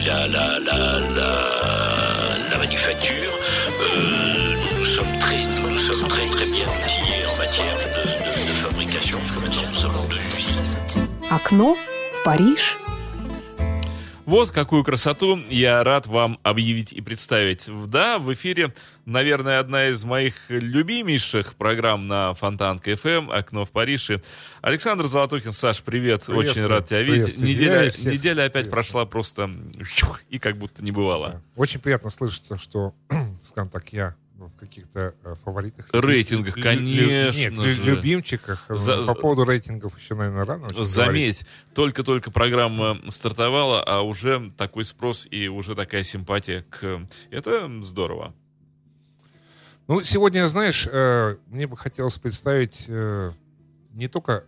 la, manufacture. Euh, nous sommes très, bien outillés en matière de, fabrication, parce que Paris. Вот какую красоту я рад вам объявить и представить. Да, в эфире, наверное, одна из моих любимейших программ на Фонтан КФМ «Окно в Париже». Александр Золотухин, Саш, привет. Очень рад тебя видеть. Неделя, неделя опять приветствую. прошла просто и как будто не бывало. Очень приятно слышать, что, скажем так, я каких-то э, фаворитах. Рейтингах, Лю- конечно Нет, же. любимчиках. Э, За- По поводу рейтингов еще, наверное, рано. Заметь, только-только программа стартовала, а уже такой спрос и уже такая симпатия к... Это здорово. Ну, сегодня, знаешь, э, мне бы хотелось представить не только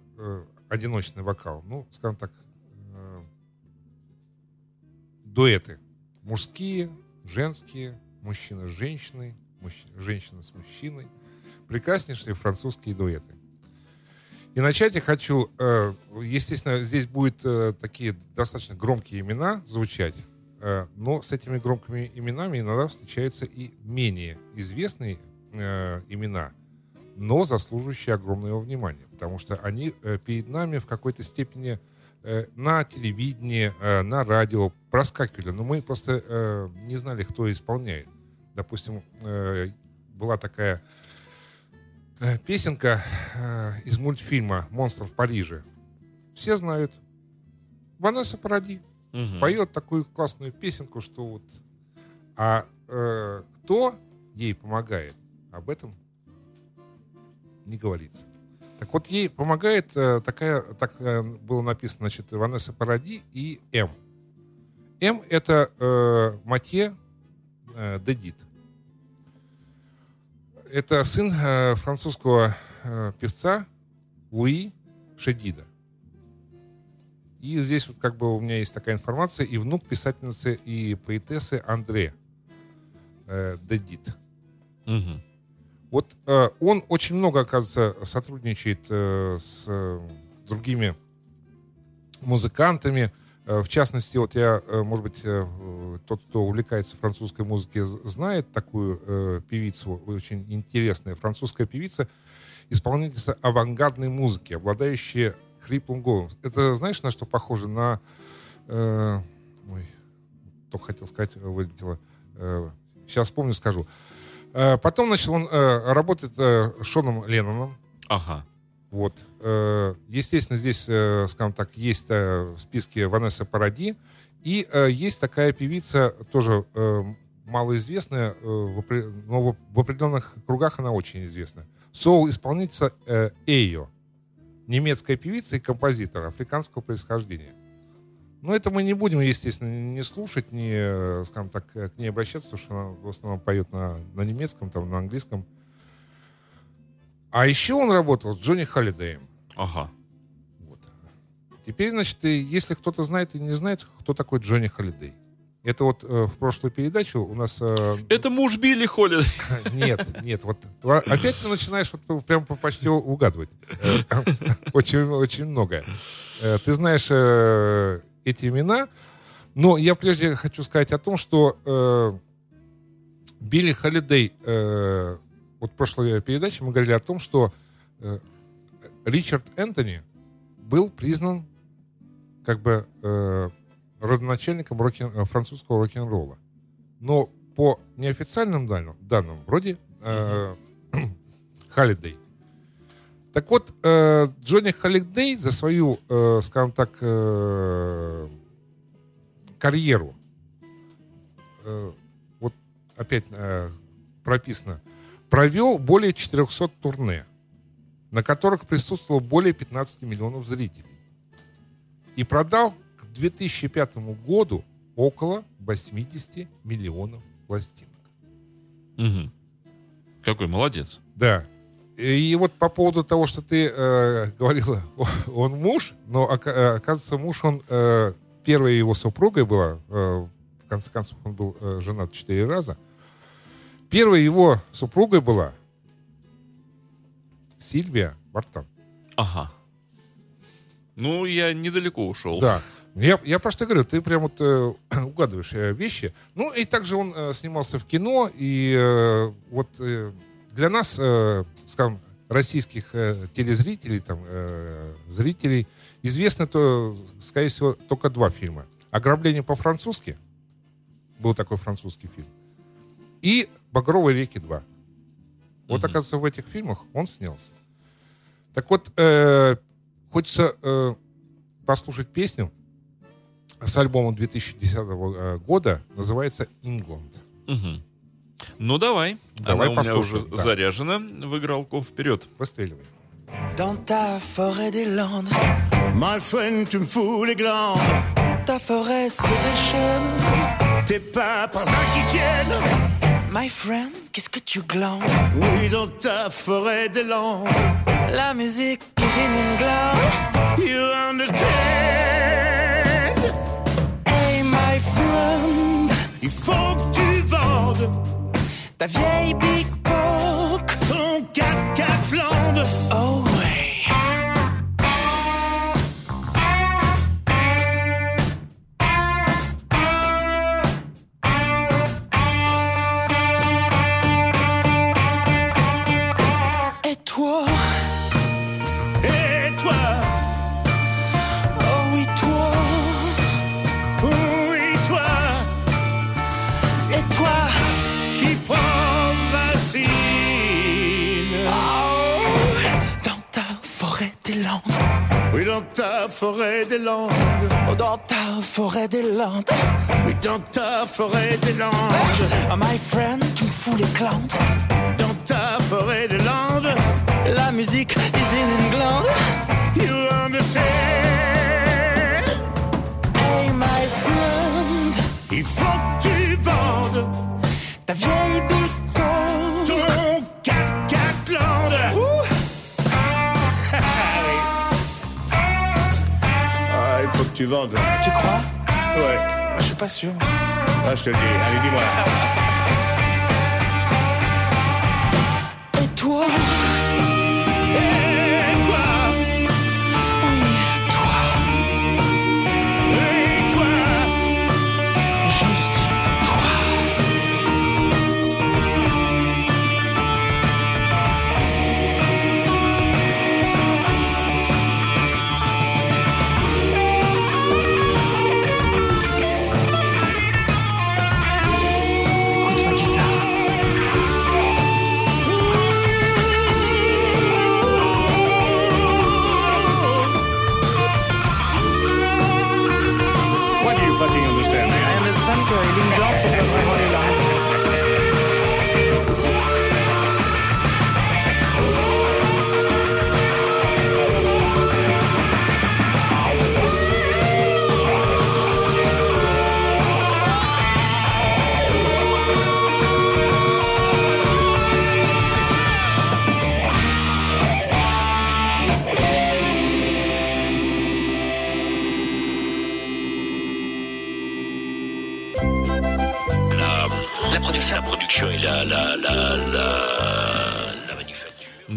одиночный вокал, ну, скажем так, дуэты. Мужские, женские, мужчина с женщиной, мужч- женщина с мужчиной. Прекраснейшие французские дуэты. И начать я хочу, э, естественно, здесь будут э, такие достаточно громкие имена звучать, э, но с этими громкими именами иногда встречаются и менее известные имена, но заслуживающие огромного внимания, потому что они перед нами в какой-то степени на телевидении, на радио проскакивали, но мы просто не знали, кто исполняет. Допустим, э, была такая э, песенка э, из мультфильма «Монстр в Париже». Все знают. Ванесса Паради Мгм. поет такую классную песенку, что вот... А э, кто ей помогает, об этом не говорится. Так вот, ей помогает э, такая, так э, было написано, значит, Ванесса Паради и М. М — это э, Матье Дедит. Это сын э, французского э, певца Луи Шедида. И здесь вот как бы у меня есть такая информация, и внук писательницы и поэтессы Андре э, Дедит. Мгм. Вот э, он очень много, оказывается, сотрудничает э, с э, другими музыкантами. Э, в частности, вот я, э, может быть, э, тот, кто увлекается французской музыкой, знает такую певицу, очень интересная французская певица, исполнительница авангардной музыки, обладающая хриплым голосом. Это знаешь, на что похоже? На... э, ой, только хотел сказать, вылетело. Э, сейчас вспомню, скажу. Э, Потом, значит, он э, работает э, Шоном Ленноном. Ага. Вот. Э, Естественно, здесь, э, скажем так, есть э, в списке Ванесса Паради. И есть такая певица, тоже малоизвестная, но в определенных кругах она очень известна. Соул-исполнительница Эйо. Немецкая певица и композитор африканского происхождения. Но это мы не будем, естественно, не слушать, не, скажем так, к ней обращаться, потому что она в основном поет на, на немецком, там, на английском. А еще он работал с Джонни Холлидеем. Ага. Вот. Теперь, значит, если кто-то знает и не знает, кто такой Джонни Холлидей. Это вот э, в прошлую передачу у нас... э, Это муж Билли Холлидей. Нет, нет, вот опять ты начинаешь вот прям по- почти угадывать. Очень, очень многое. Э, Ты знаешь э, эти имена, но я прежде хочу сказать о том, что э, Билли Холидей, э, вот в прошлой передаче мы говорили о том, что э, Ричард Энтони был признан как бы э, родоначальником рокен- э, французского рок-н-ролла. Но по неофициальным данным, данным вроде э. Так вот, э, Джонни Халидей за свою, э, скажем так, э, карьеру, э, вот опять э, прописано, провел более 400 турне, на которых присутствовало более 15 миллионов зрителей. И продал к 2005 году около 80 миллионов пластинок. Мгм. Какой молодец. Да. И вот по поводу того, что ты э, говорила, он муж, но э, оказывается, муж, он э, первой его супругой была, э, в конце концов, он был э, женат четыре раза. Первой его супругой была Сильвия Бартан. Ага. Ну, я недалеко ушел. Да. Я, я просто говорю, ты прям вот э, угадываешь э, вещи. Ну, и также он э, снимался в кино, и э, вот э, для нас, э, скажем, российских э, телезрителей, там, э, зрителей, известно, то, скорее всего, только два фильма. «Ограбление по-французски», был такой французский фильм, и «Багровые реки 2». Вот, Мгм. оказывается, в этих фильмах он снялся. Так вот, э, хочется э, послушать песню с альбома 2010 э, года, называется «Ингланд». Мгм. Ну, давай. Давай Она у меня послушаем, уже да. заряжена в игралку. Вперед. Выстреливай. Dans ta forêt des Landes, My friend, tu me fous les glandes. ta forêt se déchaîne. Tes pas un qui tiennent. My friend, qu'est-ce que tu glandes? Oui, dans ta forêt des landes. La musique is in England. You understand? Hey, my friend, Il faut que tu vendes ta vieille bicoque. ton 4x4 Flandre. Oh, forêt des landes. oh, dans ta forêt des Landes. Oui, dans ta forêt des landes. Oh, my friend, tu me fous les clandes. Dans ta forêt des landes. La musique is in England. You understand? Hey, my friend, Il faut que tu vendes ta vieille tu vendes. Tu crois Ouais. Moi, Je suis pas sûr. Ah, je te le dis. Allez, dis-moi. Et toi,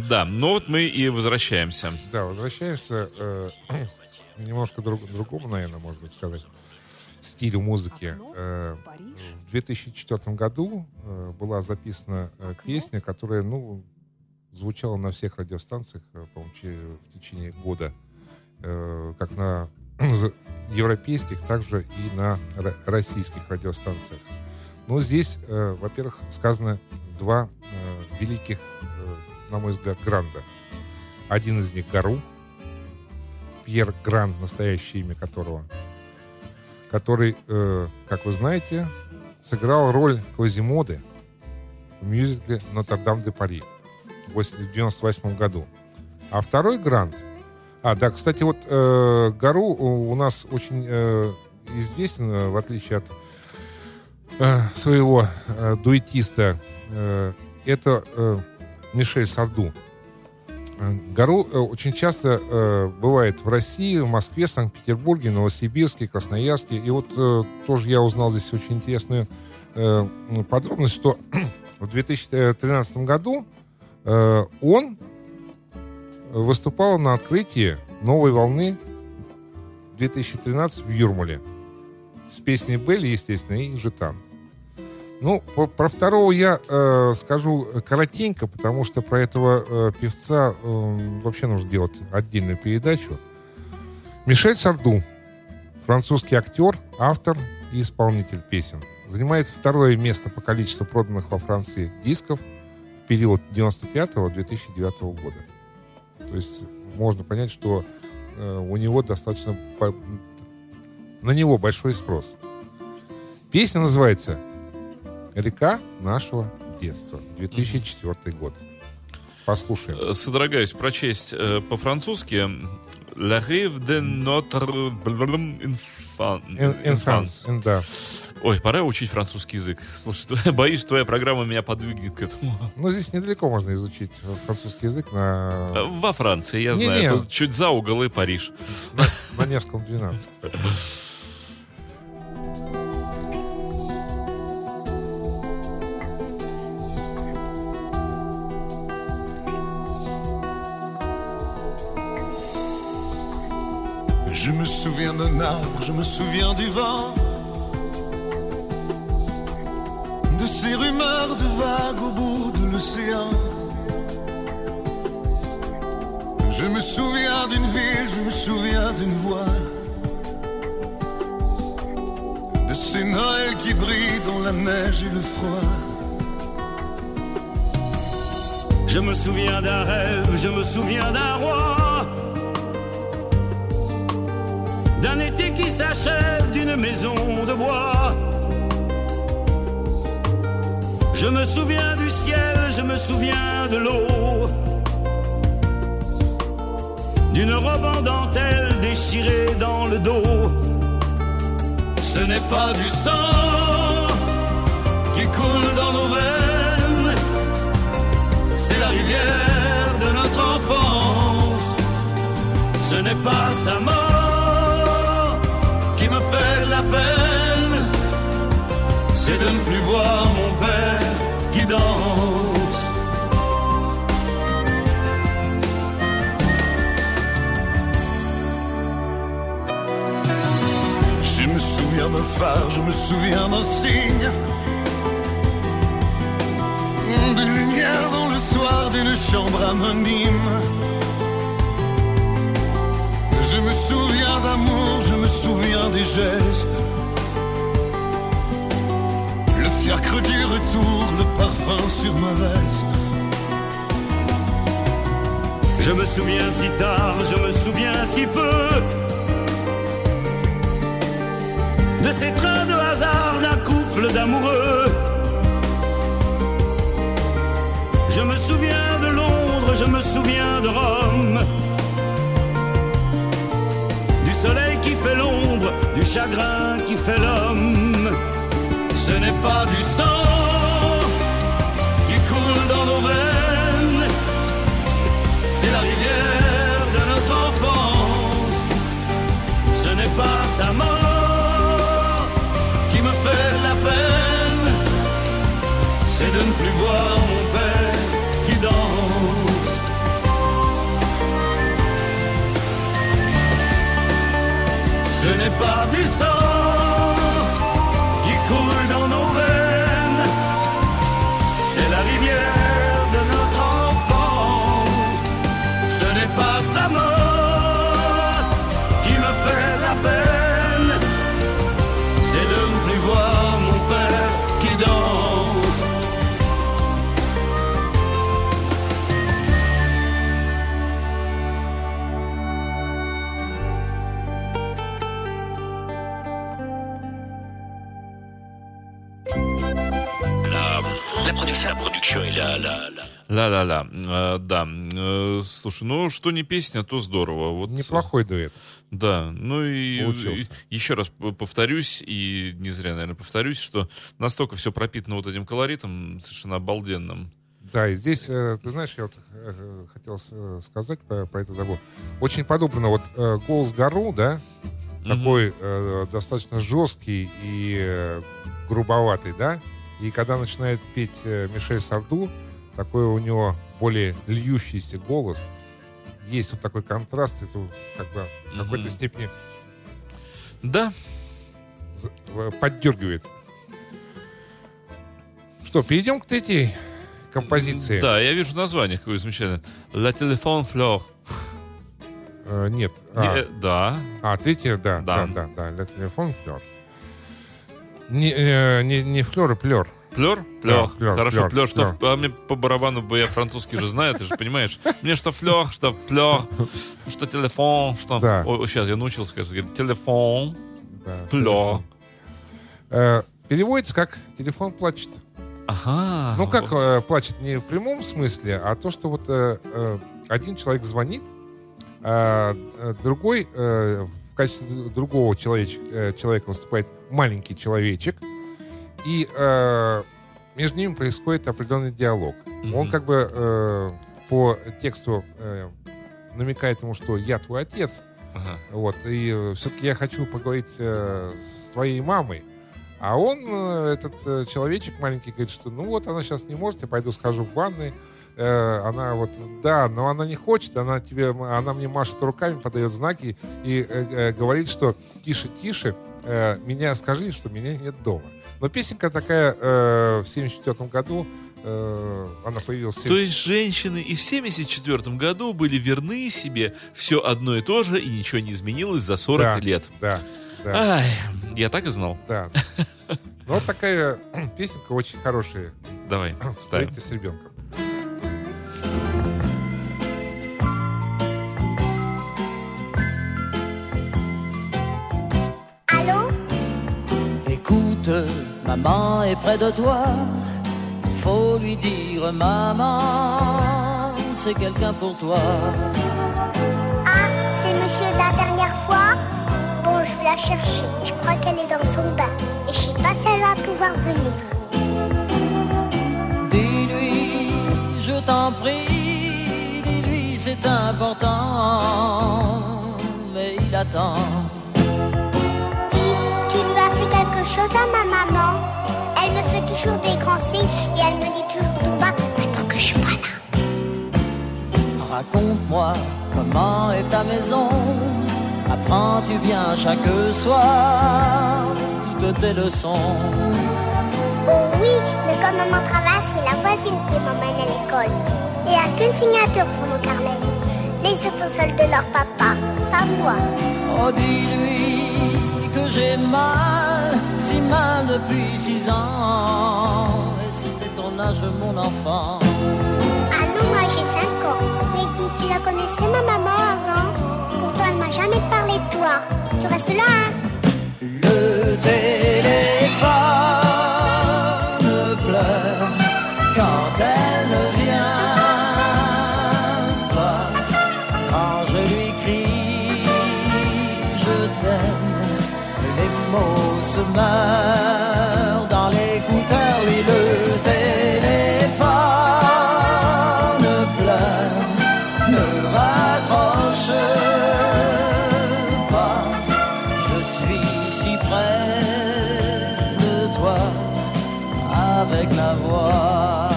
Да, ну вот мы и возвращаемся. Да, возвращаемся э, немножко друг, другому, наверное, можно сказать, стилю музыки. Э, в 2004 году э, была записана э, песня, которая, ну, звучала на всех радиостанциях, э, по-моему, че- в течение года, э, как на европейских, также и на ро- российских радиостанциях. Но здесь, э, во-первых, сказано два э, великих, э, на мой взгляд, гранда. Один из них Гару, Пьер Гран, настоящее имя которого, который, э, как вы знаете, сыграл роль Квазимоды в мюзикле «Нотр-Дам де Пари» в 1998 году. А второй Грант... А, да, кстати, вот э, Гару у нас очень э, известен, э, в отличие от своего э, дуэтиста. Э, это э, Мишель Сарду. Э, Гару э, очень часто э, бывает в России, в Москве, Санкт-Петербурге, Новосибирске, Красноярске. И вот э, тоже я узнал здесь очень интересную э, подробность, что в 2013 году э, он выступал на открытии новой волны 2013 в Юрмале. С песней Белли, естественно, и Жетан. Ну, про второго я э, скажу коротенько, потому что про этого э, певца э, вообще нужно делать отдельную передачу. Мишель Сарду, французский актер, автор и исполнитель песен. Занимает второе место по количеству проданных во Франции дисков в период 95-2009 года. То есть можно понять, что э, у него достаточно... по- на него большой спрос. Песня называется «Река нашего детства», 2004 год. Послушаем. Э, Содрогаюсь прочесть э, по-французски. La rive de notre. Энфанс, да. Ой, пора учить французский язык. Слушай, боюсь, твоя программа меня подвигнет к этому. Ну, здесь недалеко можно изучить французский язык на, Э, Во Франции, я Не-не. знаю. Тут чуть за угол и Париж. на Невском 12, кстати. Je me souviens d'un arbre, je me souviens du vent, de ces rumeurs de vagues au bout de l'océan. Je me souviens d'une ville, je me souviens d'une voix, de ces Noëls qui brillent dans la neige et le froid. Je me souviens d'un rêve, je me souviens d'un roi. D'un été qui s'achève, d'une maison de bois. Je me souviens du ciel, je me souviens de l'eau. D'une robe en dentelle déchirée dans le dos. Ce n'est pas du sang qui coule dans nos veines, c'est la rivière de notre enfance. Ce n'est pas sa mort c'est de ne plus voir mon père qui danse. Je me souviens d'un phare, je me souviens d'un signe. D'une lumière dans le soir d'une chambre anonyme. Souviens d'amour, je me souviens des gestes. Le fiacre du retour, le parfum sur ma veste. Je me souviens si tard, je me souviens si peu de ces trains de hasard d'un couple d'amoureux. Je me souviens de Londres, je me souviens de Rome, chagrin qui fait l'homme. Ce n'est pas du sang by Ла-ла-ла. Э, да. Э, слушай, ну что не песня, то здорово. Вот, Неплохой дуэт. Да, ну и, Получился. и еще раз повторюсь, и не зря, наверное, повторюсь, что настолько все пропитано вот этим колоритом совершенно обалденным. Да, и здесь, э, ты знаешь, я вот э, хотел э, сказать про, про это забыл. Очень подобно вот э, голос Гару, да, такой э, достаточно жесткий и э, грубоватый, да, и когда начинает петь э, Мишель Сарду, такой у него более льющийся голос, есть вот такой контраст, это как бы в какой-то степени Да, поддергивает. Что, перейдем к третьей композиции? да, я вижу название какое замечательное. La Téléphone Fleur. Э, нет. Не, А, э, да, а, третья, да, Да. да, да, да, для телефон флер. Не, э, не, не флер, а плер. Плер? Плер. Хорошо, плер. Что, а мне по барабану, бы я французский же знаю, ты же понимаешь. Мне что флер, что плер, что телефон, что... Да. Ой, сейчас я научился, говорить телефон, Да. плер. Э, переводится как телефон плачет. Ага. Ну, как э, плачет не в прямом смысле, а то, что вот э, э, один человек звонит, а э, другой э, в качестве другого человеч- э, человека выступает маленький человечек, и э, между ними происходит определенный диалог. Мгм. Он как бы э, по тексту э, намекает ему, что я твой отец, Ага. вот, и все-таки я хочу поговорить э, с твоей мамой. А он, э, этот э, человечек маленький, говорит, что ну вот она сейчас не может, я пойду схожу в ванной. Э, она вот, да, но она не хочет, она тебе, она мне машет руками, подает знаки и э, э, говорит, что тише, тише, э, меня скажи, что меня нет дома. Но песенка такая э, в 74 году, э, она появилась в То есть женщины и в 74 году были верны себе все одно и то же, и ничего не изменилось за 40 Да. лет. Да, да, Ай, я так и знал. да. Вот такая песенка очень хорошая. Давай, ставим. С ребенком. Écoute, maman est près de toi. Il faut lui dire, maman, c'est quelqu'un pour toi. Ah, c'est monsieur de la dernière fois? Bon, je vais la chercher. Je crois qu'elle est dans son bain. Et je sais pas si elle va pouvoir venir. Dis-lui, je t'en prie, dis-lui, c'est important. Mais il attend. Chose à ma maman Elle me fait toujours des grands signes et elle me dit toujours tout bas Attends que je suis pas là. Raconte-moi comment est ta maison. Apprends-tu bien chaque soir toutes tes leçons? Oh oui, mais quand maman travaille, c'est la voisine qui m'emmène à l'école. Il n'y a qu'une signature sur mon carnet. Les autres sont seuls de leur papa, pas moi. Oh, dis-lui j'ai mal, si mal depuis six ans. Et c'est ton âge, mon enfant. Ah non, moi j'ai 5 ans. Mais dis, tu la connaissais ma maman avant? Pourtant elle m'a jamais parlé de toi. Tu restes là, hein? Se meurent dans l'écouteur. Oui, le téléphone pleure, ne raccroche pas. Je suis si près de toi avec la voix.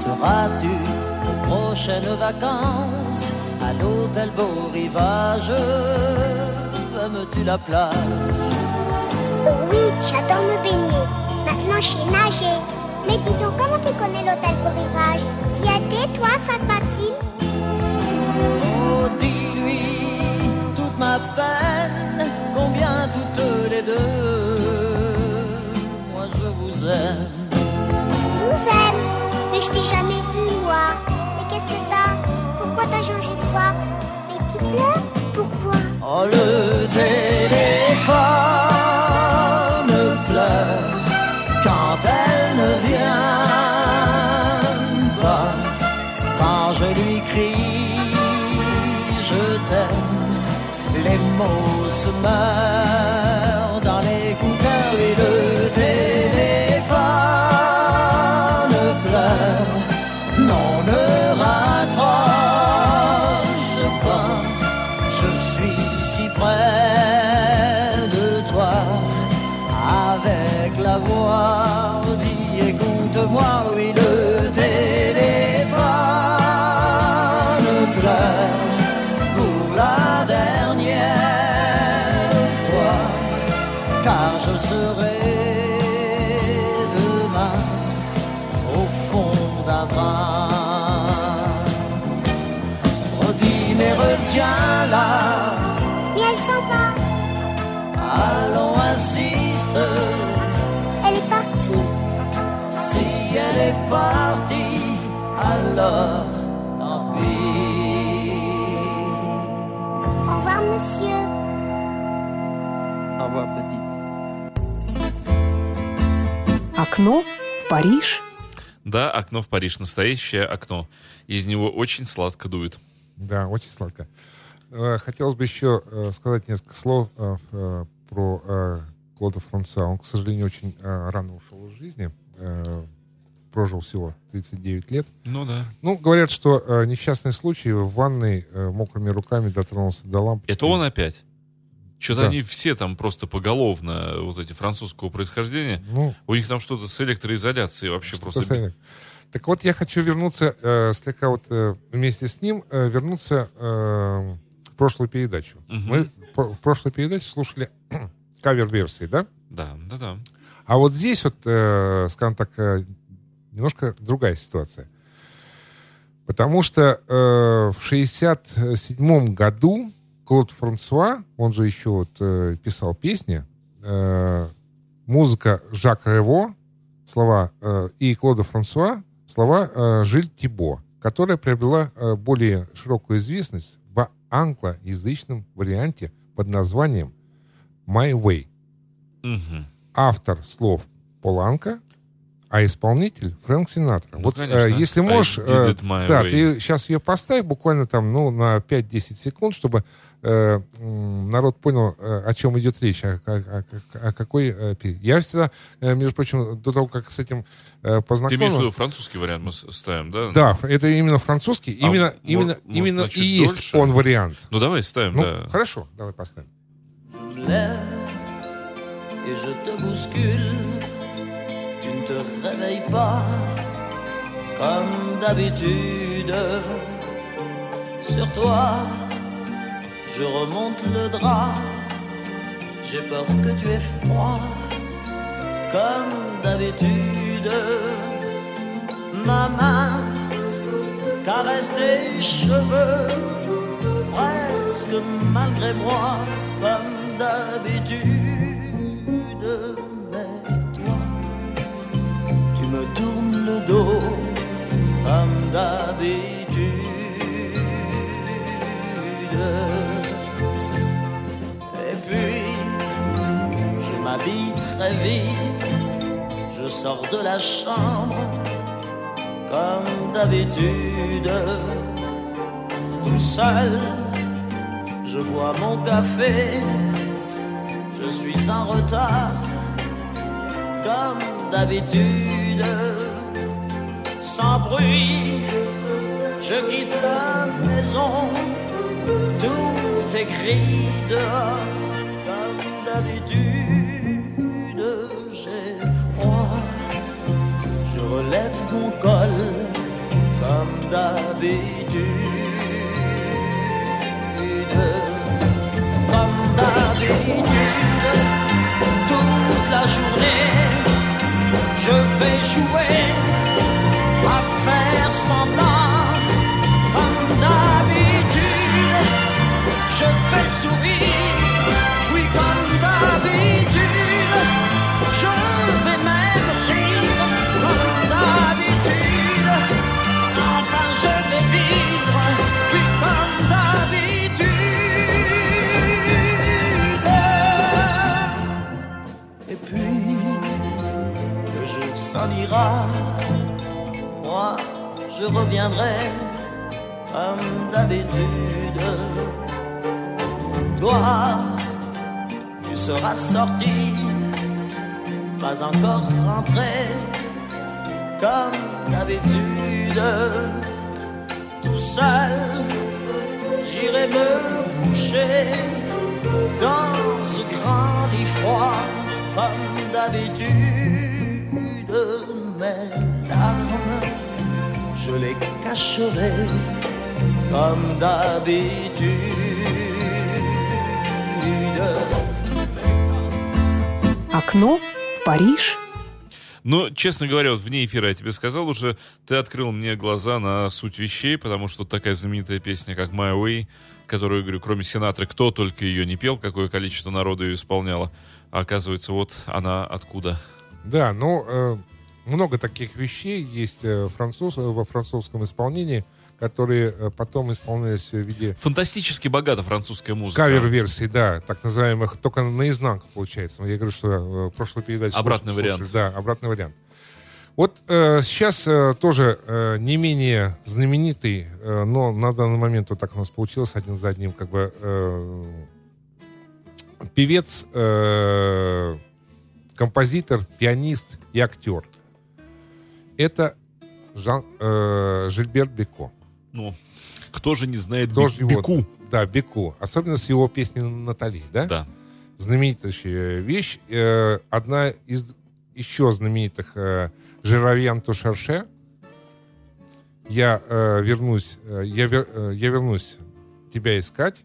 Seras-tu aux prochaines vacances? L'hôtel Beau Rivage Aimes-tu la plage? Oui, j'adore me baigner. Maintenant je sais nager. Mais dis donc, comment tu connais l'hôtel pour rivage? T'y as toi, Sainte-Maxime mind. Alors tant pis. Au revoir, monsieur. Au revoir, petite. Окно в Париж. Да, окно в Париж, настоящее окно. Из него очень сладко дует. Да, очень сладко. Э, Хотелось бы еще э, сказать несколько слов э, про Клода Франсуа. Он, к сожалению, очень рано ушел из жизни. Прожил всего 39 лет. Ну да. Ну, говорят, что э, несчастный случай в ванной э, мокрыми руками дотронулся до лампы. Это он опять. Что-то Да. они все там просто поголовно, вот эти французского происхождения. Ну, У них там что-то с электроизоляцией вообще просто... с- Так вот, я хочу вернуться э, слегка вот э, вместе с ним, э, вернуться э, в прошлую передачу. Мгм. Мы в в прошлой передаче слушали кавер-версии, да? Да, да, да. А вот здесь вот, э, скажем так, э, немножко другая ситуация. Потому что э, в 67 году Клод Франсуа, он же еще вот э, писал песни, э, музыка Жак Рево, слова э, и Клода Франсуа, слова э, Жиль Тибо, которая приобрела э, более широкую известность в англоязычном варианте под названием «My Way». Мгм. Автор слов Поланка, а исполнитель Фрэнк Синатра. Ну, вот конечно. э, если I можешь, э, да, way. ты сейчас ее поставь буквально там, ну, на 5-10 секунд, чтобы э, народ понял, э, о чем идет речь, о, о- о- о какой... э, Я всегда, между прочим, до того, как с этим э, Ты познакомился... имеешь в виду французский вариант мы ставим, да? Да, это именно французский, А именно, мо- именно, может, именно и есть дольше? он вариант. Ну давай ставим, Ну, да. хорошо, давай поставим. lève et je te bouscule. Te réveilles pas comme d'habitude. Sur toi, je remonte le drap. J'ai peur que tu aies froid comme d'habitude. Ma main caresse tes cheveux presque malgré moi, comme d'habitude. Me tournes le dos, comme d'habitude. Et puis, je m'habille très vite, je sors de la chambre, comme d'habitude tout seul. Je bois mon café, je suis en retard, comme d'habitude. Sans bruit, je quitte la maison, tout est gris dehors, comme d'habitude. J'ai froid, je relève mon col, comme d'habitude comme d'habitude, toute la journée, je vais jouer à faire semblant, comme d'habitude, je vais sourire, je reviendrai comme d'habitude. Toi, tu seras sorti, pas encore rentré, comme d'habitude. Tout seul, j'irai me coucher dans ce grand lit froid, comme d'habitude. Mes larmes, je les cacherai comme d'habitude. Окно в Париж. Но, честно говоря, вот вне эфира я тебе сказал уже, ты открыл мне глаза на суть вещей, потому что такая знаменитая песня, как «My Way», которую, говорю, кроме Синатры, кто только ее не пел, какое количество народу ее исполняло. А оказывается, вот она откуда. Да, ну, э, много таких вещей есть э, француз, во французском исполнении, которые э, потом исполнялись в виде Фантастически богата французская музыка. кавер-версий, да, так называемых, только наизнанку получается. Я говорю, что э, в прошлой передаче... Обратный слушали, вариант. Да, обратный вариант. Вот э, сейчас э, тоже э, не менее знаменитый, э, но на данный момент вот так у нас получилось один за одним, как бы э, певец, э, композитор, пианист и актер. Это Жан, э, Жильберт Беко. Ну, кто же не знает Тоже Бек- его- Беку? Да, Беку. Особенно с его песней Натали, да? Да. знаменитая вещь. Э, одна из еще знаменитых э, Жеровьян Тушарше. Я э, вернусь, э, я, вер- э, я вернусь тебя искать.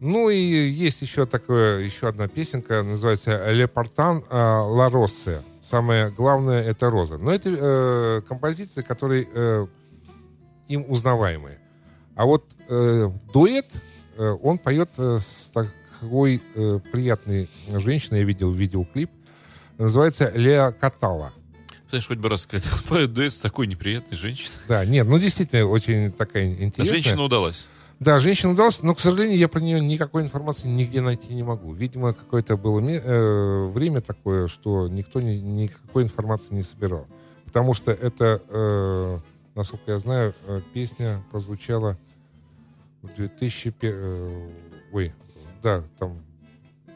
Ну и есть еще такое, еще одна песенка, называется «Ле Портан Ла Россе». Самое главное — это роза. Но это э, композиции, которые э, им узнаваемые. А вот э, дуэт, э, он поет э, с такой э, приятной женщиной, я видел видеоклип, называется Леа Катала. Знаешь, хоть бы раз сказать, поет дуэт с такой неприятной женщиной. Да, нет, ну действительно очень такая интересная. Женщина удалась. Да, женщина удалась, но, к сожалению, я про нее никакой информации нигде найти не могу. Видимо, какое-то было э, время такое, что никто ни- никакой информации не собирал. Потому что это, э, насколько я знаю, э, песня прозвучала в 2001... э, ой, да, там,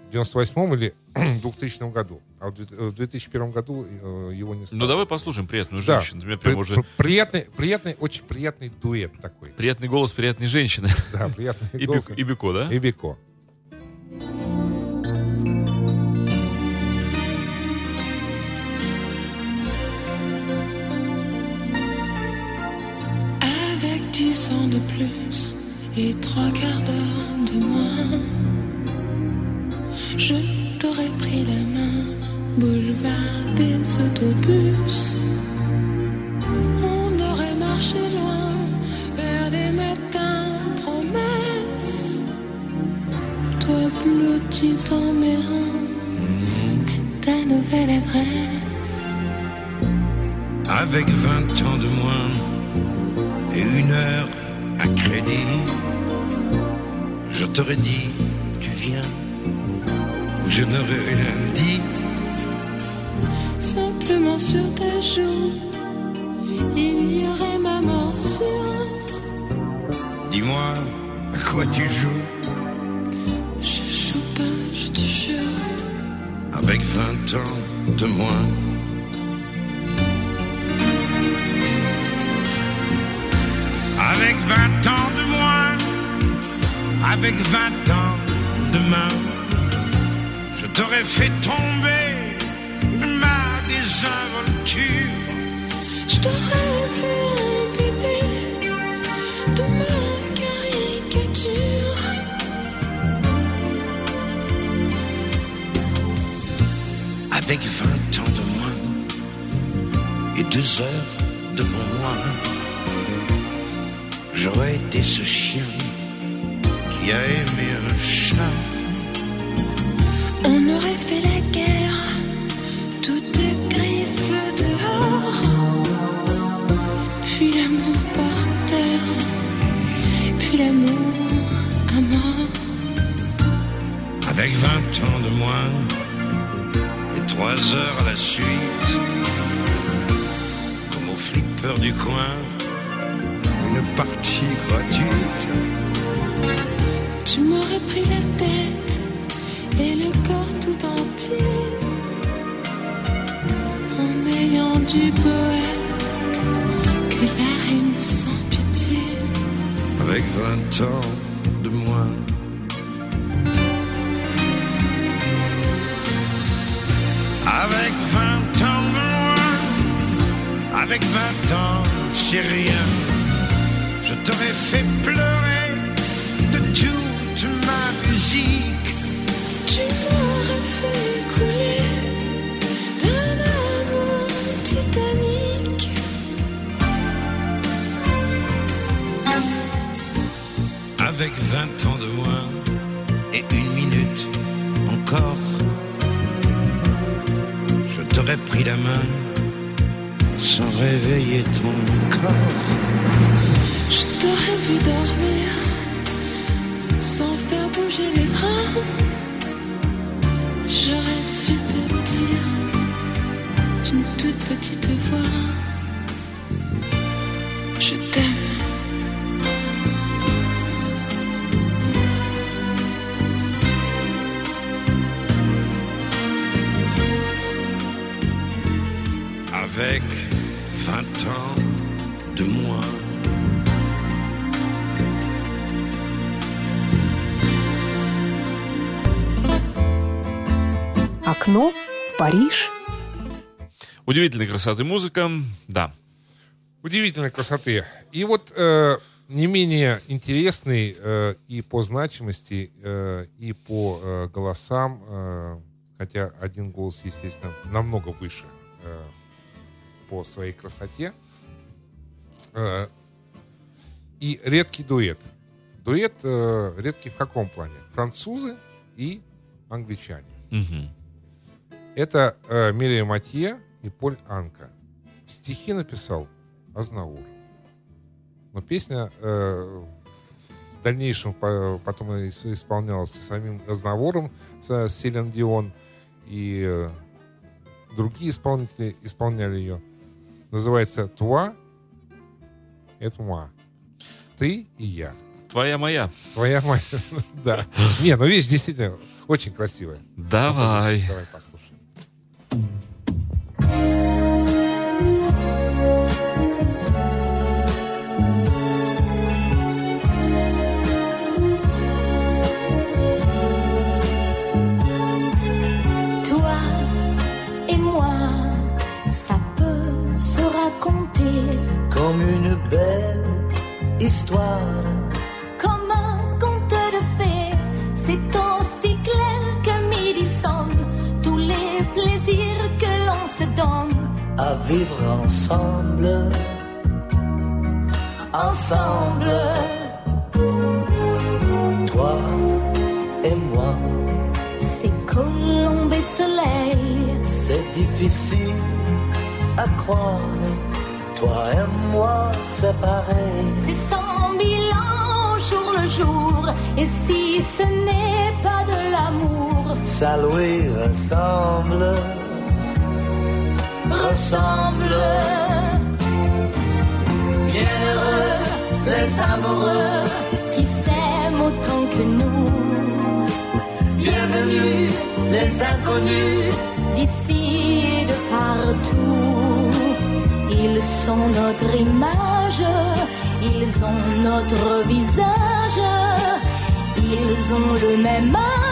в 98 или 2000 году. А в две- в 2001 году э, его не стало. Ну, давай послушаем приятную Да. женщину. Меня прям При- уже... при- приятный, приятный, очень приятный дуэт такой. Приятный голос приятной женщины. Да, приятный И, голос. И да? И. Avec ans de plus et trois quarts d'heure de moins, je t'aurais pris la main, boulevard des autobus. On aurait marché loin vers des matins promesses. Toi blotti dans mes reins, à ta nouvelle adresse. Avec 20 ans de moins et une heure à crédit, je t'aurais dit, tu viens, je n'aurais rien dit. Sur ta joue, il y aurait ma mention. Dis-moi, à quoi tu joues? Je joue pas, je te jure. avec 20 ans de moins Avec 20 ans de moins, avec 20 ans de main, je t'aurais fait tomber deux heures devant moi, j'aurais été ce chien qui a aimé un chat. On aurait fait la guerre, toutes griffes dehors. Puis l'amour par terre, puis l'amour à mort. Avec 20 ans de moins et trois heures à la suite, du coin, une partie gratuite. Tu m'aurais pris la tête et le corps tout entier. En ayant du poète que la rime sans pitié. Avec 20 ans Avec 20 ans, c'est rien. Je t'aurais fait pleurer de toute ma musique. Tu m'aurais fait couler d'un amour titanique. Avec 20 ans de moins et une minute encore, je t'aurais pris la main sans réveiller ton corps. Je t'aurais vu dormir sans faire bouger les draps. J'aurais su te dire d'une toute petite voix. Je t'aime. Окно в Париж. Удивительной красоты музыка, да. Удивительной красоты. И вот э, не менее интересный э, и по значимости, э, и по э, голосам, э, хотя один голос, естественно, намного выше э, по своей красоте. Э, и редкий дуэт. Дуэт э, редкий в каком плане? Французы и англичане. Мгм. Это э, Мирия Матье и Поль Анка. Стихи написал Азнаур. Но песня э, в дальнейшем по- потом ис- исполнялась самим Азнавуром с Селен Дион, и э, другие исполнители исполняли ее. Называется «Туа» — это «Муа». Ты и я. Твоя моя. Твоя моя. Да. Не, ну вещь действительно очень красивая. Давай. Давай послушаем. Saluer ensemble, ressemble. Bienheureux les amoureux qui s'aiment autant que nous. Bienvenue les inconnus d'ici et de partout. Ils sont notre image, ils ont notre visage, ils ont le même âge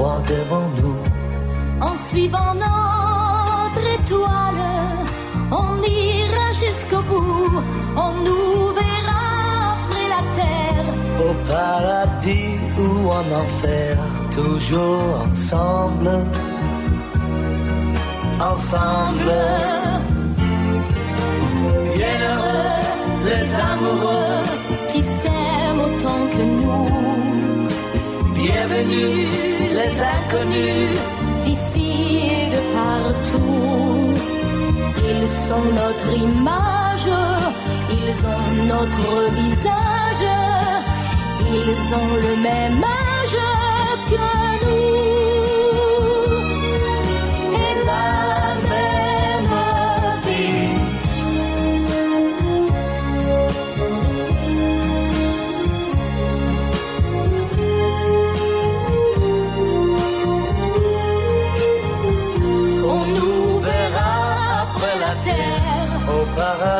droit devant nous. En suivant notre étoile, on ira jusqu'au bout, on nous verra après la terre. Au paradis ou en enfer, toujours ensemble, ensemble. Bienheureux les amoureux qui s'aiment autant que nous. Bienvenue inconnus d'ici et de partout. Ils sont notre image, ils ont notre visage, ils ont le même âge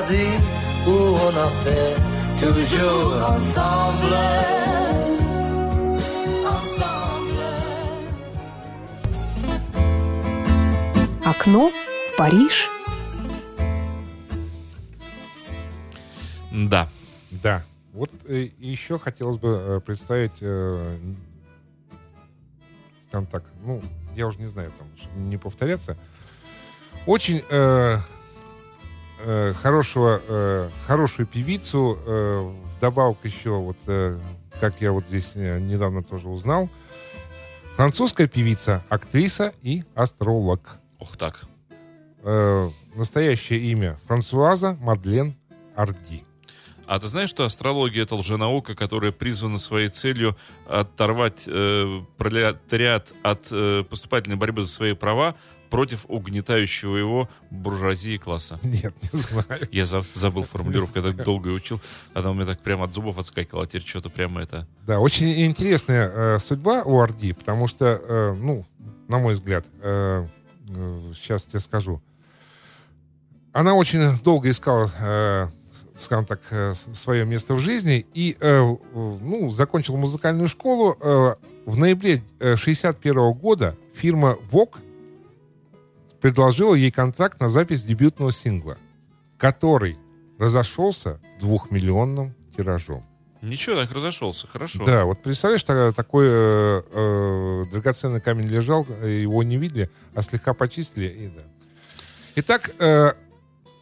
paradis ou en enfer, toujours ensemble. Ensemble. Окно в Париж. Да. Да. Вот э, еще хотелось бы э, представить, э, скажем так, ну, я уже не знаю, там, чтобы не повторяться. Очень э, э, хорошего, э, хорошую певицу, э, вдобавок еще, вот, э, как я вот здесь э, недавно тоже узнал, французская певица, актриса и астролог. Ох так. Э, настоящее имя Франсуаза Мадлен Арди. А ты знаешь, что астрология это лженаука, которая призвана своей целью оторвать э, пролетариат от э, поступательной борьбы за свои права против угнетающего его буржуазии класса? Нет, не знаю. Я за- забыл формулировку, я так долго учил. Она у меня так прямо от зубов отскакивала, а теперь что-то прямо это... Да, очень интересная э, судьба у Орди, потому что, э, ну, на мой взгляд, э, э, сейчас тебе скажу, она очень долго искала, э, скажем так, э, свое место в жизни и, э, ну, закончила музыкальную школу. Э, в ноябре 61 года фирма Vogue предложила ей контракт на запись дебютного сингла, который разошелся двухмиллионным тиражом. Ничего, так разошелся, хорошо. Да, вот представляешь, та- такой э, э, драгоценный камень лежал, его не видели, а слегка почистили, и да. Итак, э,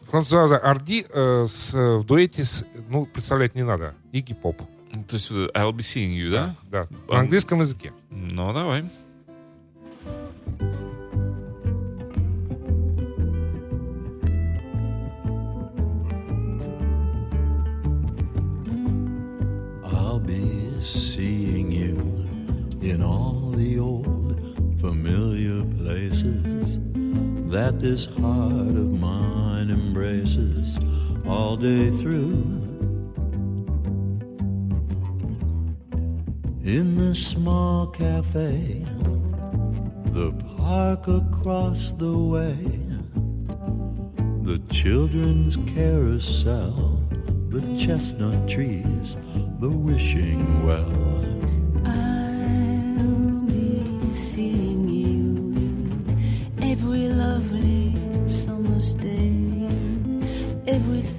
Франсуаза Арди э, с, в дуэте с, ну, представлять не надо, Игги Поп. То есть э, I'll be seeing you, да? Да, на английском языке. Ну, давай. In all the old familiar places that this heart of mine embraces all day through. In the small cafe, the park across the way, the children's carousel, the chestnut trees, the wishing well. Seeing you in every lovely summer's day. Everything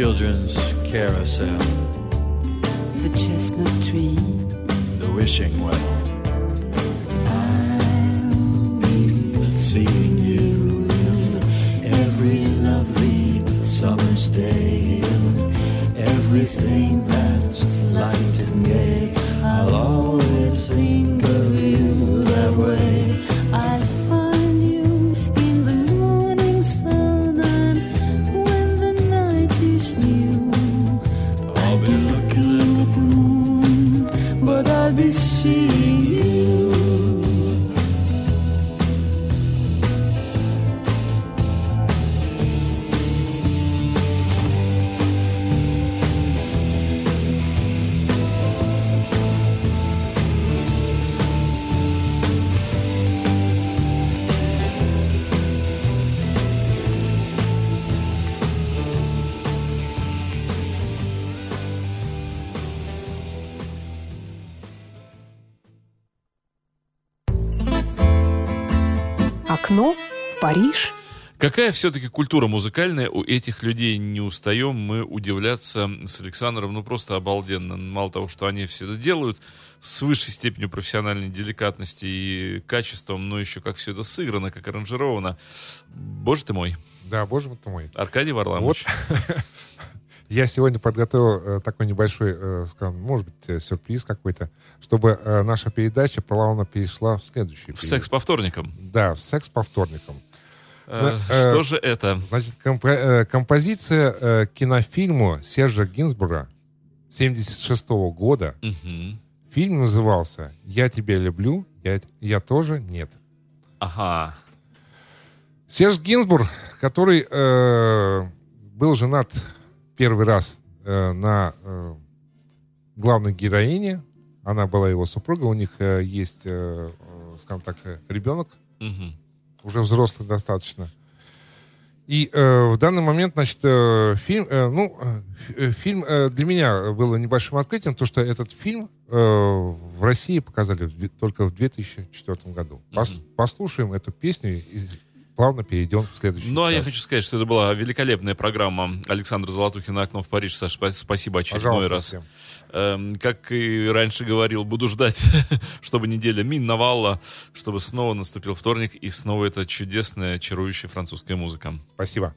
children's carousel, the chestnut tree. the wishing well. Какая все-таки культура музыкальная у этих людей, не устаем мы удивляться с Александром, ну просто обалденно. Мало того, что они все это делают с высшей степенью профессиональной деликатности и качеством, но еще как все это сыграно, как аранжировано. Боже ты мой. Да, боже ты мой. Аркадий Варламович. Я сегодня подготовил э, такой небольшой, э, скажем, может быть, э, сюрприз какой-то, чтобы э, наша передача плавно перешла в следующий. В секс по вторникам. Да, в секс по вторникам. Э, Ну, э, Что же это? Значит, э, композиция э, к кинофильму Сержа Гинзбурга 76 года. Фильм назывался «Я тебя люблю, я, я тоже нет». Ага. Серж Гинзбург, который э, был женат первый раз э, на э, главной героине, она была его супруга, у них э, есть, э, э, скажем так, э, ребенок, Мгм. Уже взрослый достаточно. И э, в данный момент, значит, э, фильм, э, ну, э, э, фильм э, для меня было небольшим открытием, то что этот фильм э, в России показали в только в 2004 году. Пос- послушаем эту песню плавно перейдем в следующий. Ну, а я хочу сказать, что это была великолепная программа Александра Золотухина «Окно в Париж». Саш, спа- спасибо очередной Пожалуйста, раз. всем. Эм, как и раньше говорил, буду ждать, чтобы неделя миновала, чтобы снова наступил вторник, и снова эта чудесная, чарующая французская музыка. Спасибо.